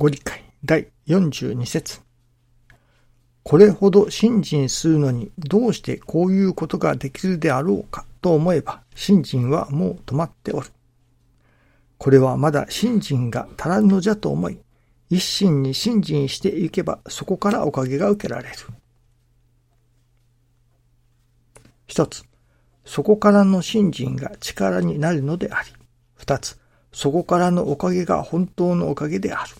ご理解第42節これほど信心するのにどうしてこういうことができるであろうかと思えば信心はもう止まっておる。これはまだ信心が足らぬのじゃと思い、一心に信心していけばそこからおかげが受けられる。一つ、そこからの信心が力になるのであり。二つ、そこからのおかげが本当のおかげである。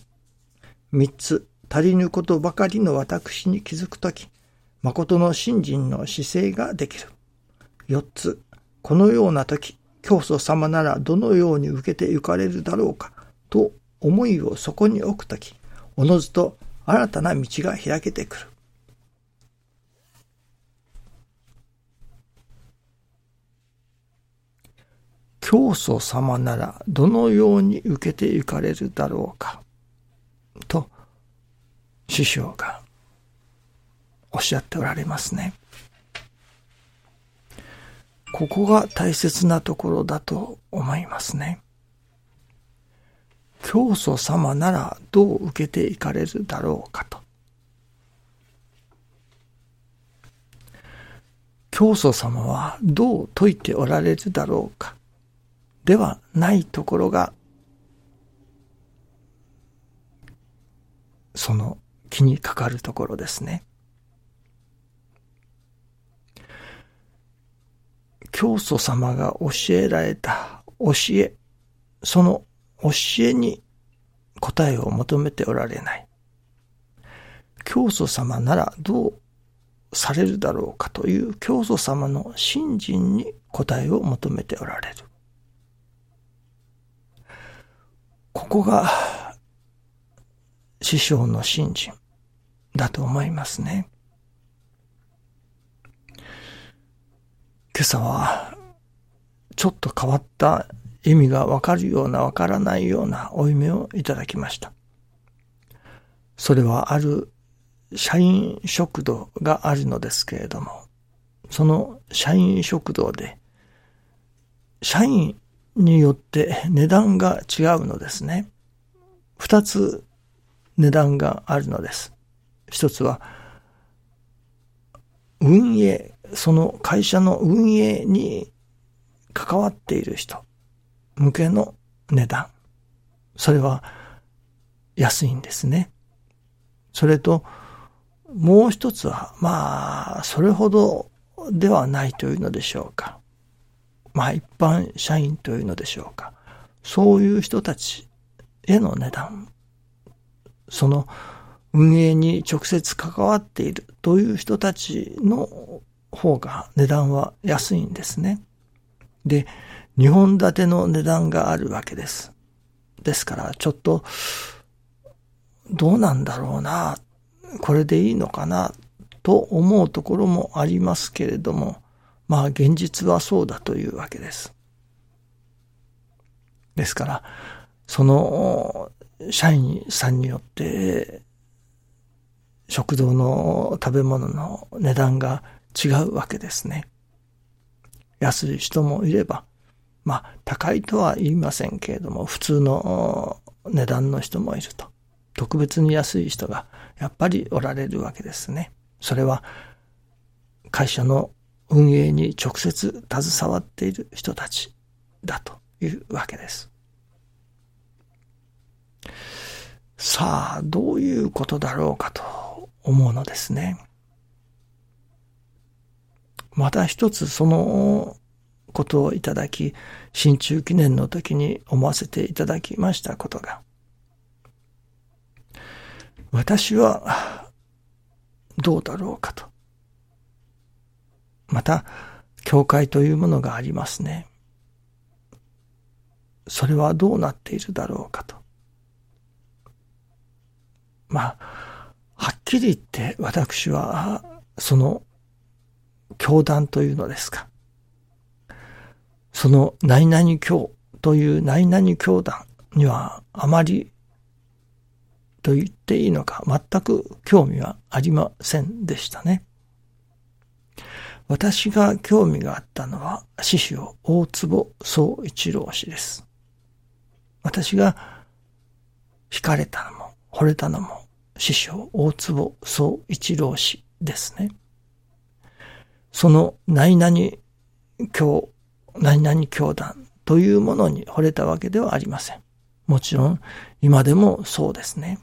三つ、足りぬことばかりの私に気づくとき、誠の信心の姿勢ができる。四つ、このようなとき、教祖様ならどのように受けてゆかれるだろうか、と思いをそこに置くとき、おのずと新たな道が開けてくる。教祖様ならどのように受けて行かれるだろうか、と、師匠がおっしゃっておられますね。ここが大切なところだと思いますね。教祖様ならどう受けていかれるだろうかと。教祖様はどう説いておられるだろうか。ではないところが、その気にかかるところですね。教祖様が教えられた教え、その教えに答えを求めておられない。教祖様ならどうされるだろうかという教祖様の信心に答えを求めておられる。ここが師匠の信心だと思いますね。今朝はちょっと変わった意味がわかるようなわからないようなお夢をいただきました。それはある社員食堂があるのですけれども、その社員食堂で社員によって値段が違うのですね。二つ値段があるのです。一つは、運営、その会社の運営に関わっている人向けの値段。それは安いんですね。それと、もう一つは、まあ、それほどではないというのでしょうか。まあ一般社員というのでしょうか。そういう人たちへの値段。その運営に直接関わっているという人たちの方が値段は安いんですね。で、日本建ての値段があるわけです。ですから、ちょっと、どうなんだろうな、これでいいのかな、と思うところもありますけれども、まあ現実はそうだというわけです。ですから、その社員さんによって食堂の食べ物の値段が違うわけですね。安い人もいれば、まあ高いとは言いませんけれども、普通の値段の人もいると。特別に安い人がやっぱりおられるわけですね。それは会社の運営に直接携わっている人たちだというわけです。さあ、どういうことだろうかと思うのですね。また一つそのことをいただき、新中記念の時に思わせていただきましたことが、私はどうだろうかと。また、教会というものがありますね。それはどうなっているだろうかと。まあ、はっきり言って私は、その、教団というのですか。その、何々教という何々教団にはあまりと言っていいのか全く興味はありませんでしたね。私が興味があったのは、師匠大坪総一郎氏です。私が惹かれたのも、惚れたのも師匠大坪総一郎氏ですね。その何々教、何々教団というものに惚れたわけではありません。もちろん今でもそうですね。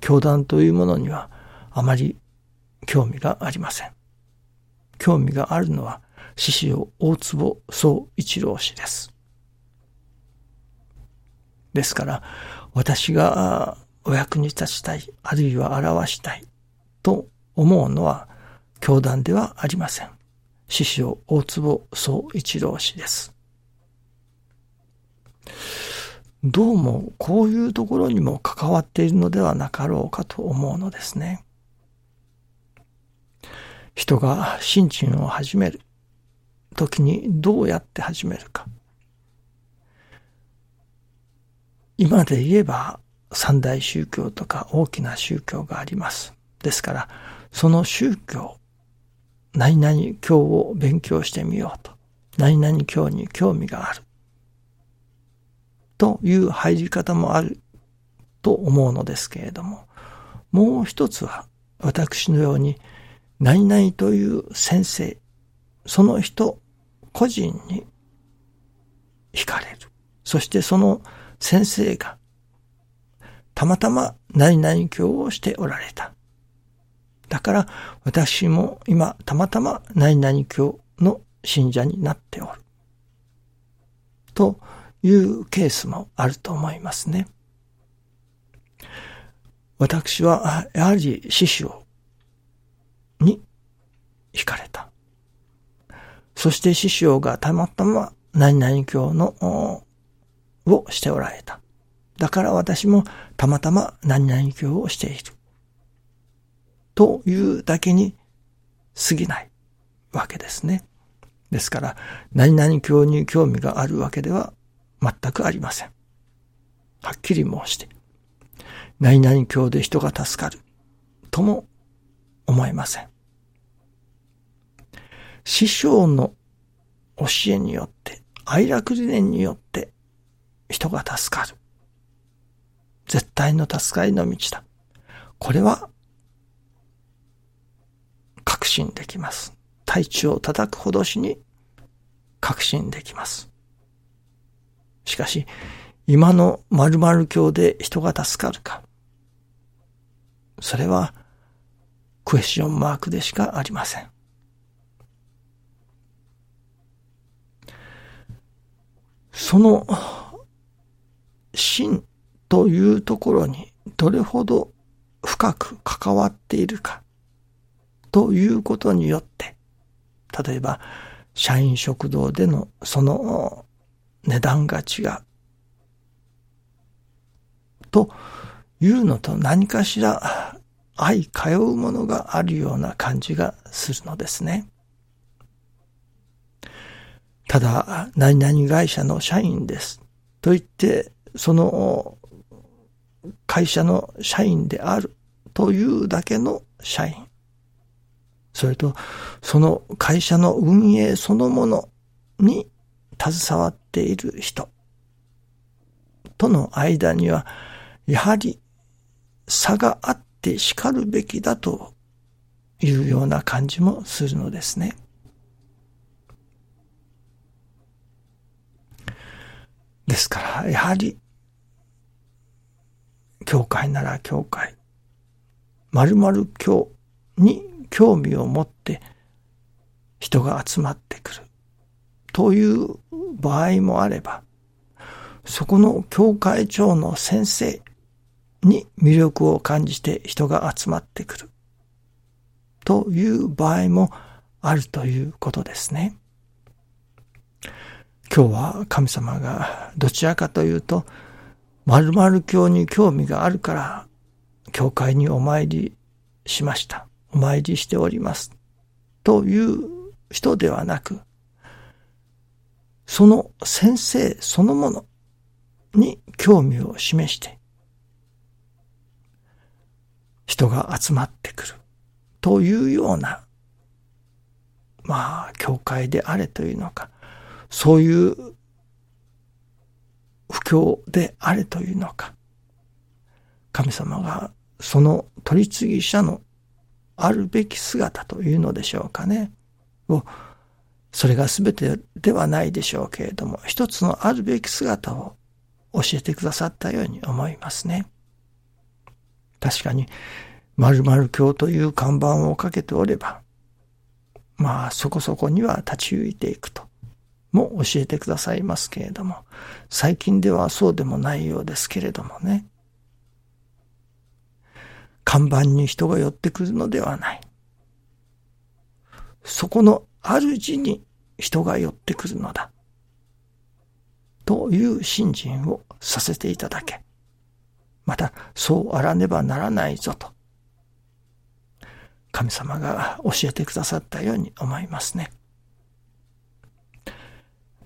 教団というものにはあまり興味がありません。興味があるのは獅子王大坪総一郎氏です。ですから、私がお役に立ちたい、あるいは表したいと思うのは、教団ではありません。師匠大坪総一郎氏です。どうもこういうところにも関わっているのではなかろうかと思うのですね。人が心身を始める時にどうやって始めるか。今で言えば三大宗教とか大きな宗教があります。ですから、その宗教、何々教を勉強してみようと。何々教に興味がある。という入り方もあると思うのですけれども、もう一つは私のように何々という先生、その人個人に惹かれる。そしてその先生がたまたま何々教をしておられた。だから私も今たまたま何々教の信者になっておる。というケースもあると思いますね。私はやはり師匠に惹かれた。そして師匠がたまたま何々教のをしておられた。だから私もたまたま何々教をしている。というだけに過ぎないわけですね。ですから、何々教に興味があるわけでは全くありません。はっきり申して、何々教で人が助かるとも思えません。師匠の教えによって、愛楽理念によって人が助かる。絶対の助かりの道だ。これは確信できます。体地を叩くほどしに確信できます。しかし、今の〇〇教で人が助かるか。それはクエスチョンマークでしかありません。その真というところにどれほど深く関わっているかということによって、例えば社員食堂でのその値段が違うというのと何かしら相通うものがあるような感じがするのですね。ただ、何々会社の社員です。と言って、その会社の社員であるというだけの社員。それと、その会社の運営そのものに携わっている人との間には、やはり差があって叱るべきだというような感じもするのですね。ですから、やはり、教会なら教会、〇〇教に興味を持って人が集まってくる。という場合もあれば、そこの教会長の先生に魅力を感じて人が集まってくる。という場合もあるということですね。今日は神様がどちらかというと、〇〇教に興味があるから、教会にお参りしました。お参りしております。という人ではなく、その先生そのものに興味を示して、人が集まってくるというような、まあ、教会であれというのか、そういう不況であれというのか、神様がその取り次ぎ者のあるべき姿というのでしょうかね。を、それが全てではないでしょうけれども、一つのあるべき姿を教えてくださったように思いますね。確かに、〇〇教という看板をかけておれば、まあそこそこには立ち行いていくと、も教えてくださいますけれども、最近ではそうでもないようですけれどもね。看板に人が寄ってくるのではない。そこの主に人が寄ってくるのだ。という信心をさせていただけ。また、そうあらねばならないぞと。神様が教えてくださったように思いますね。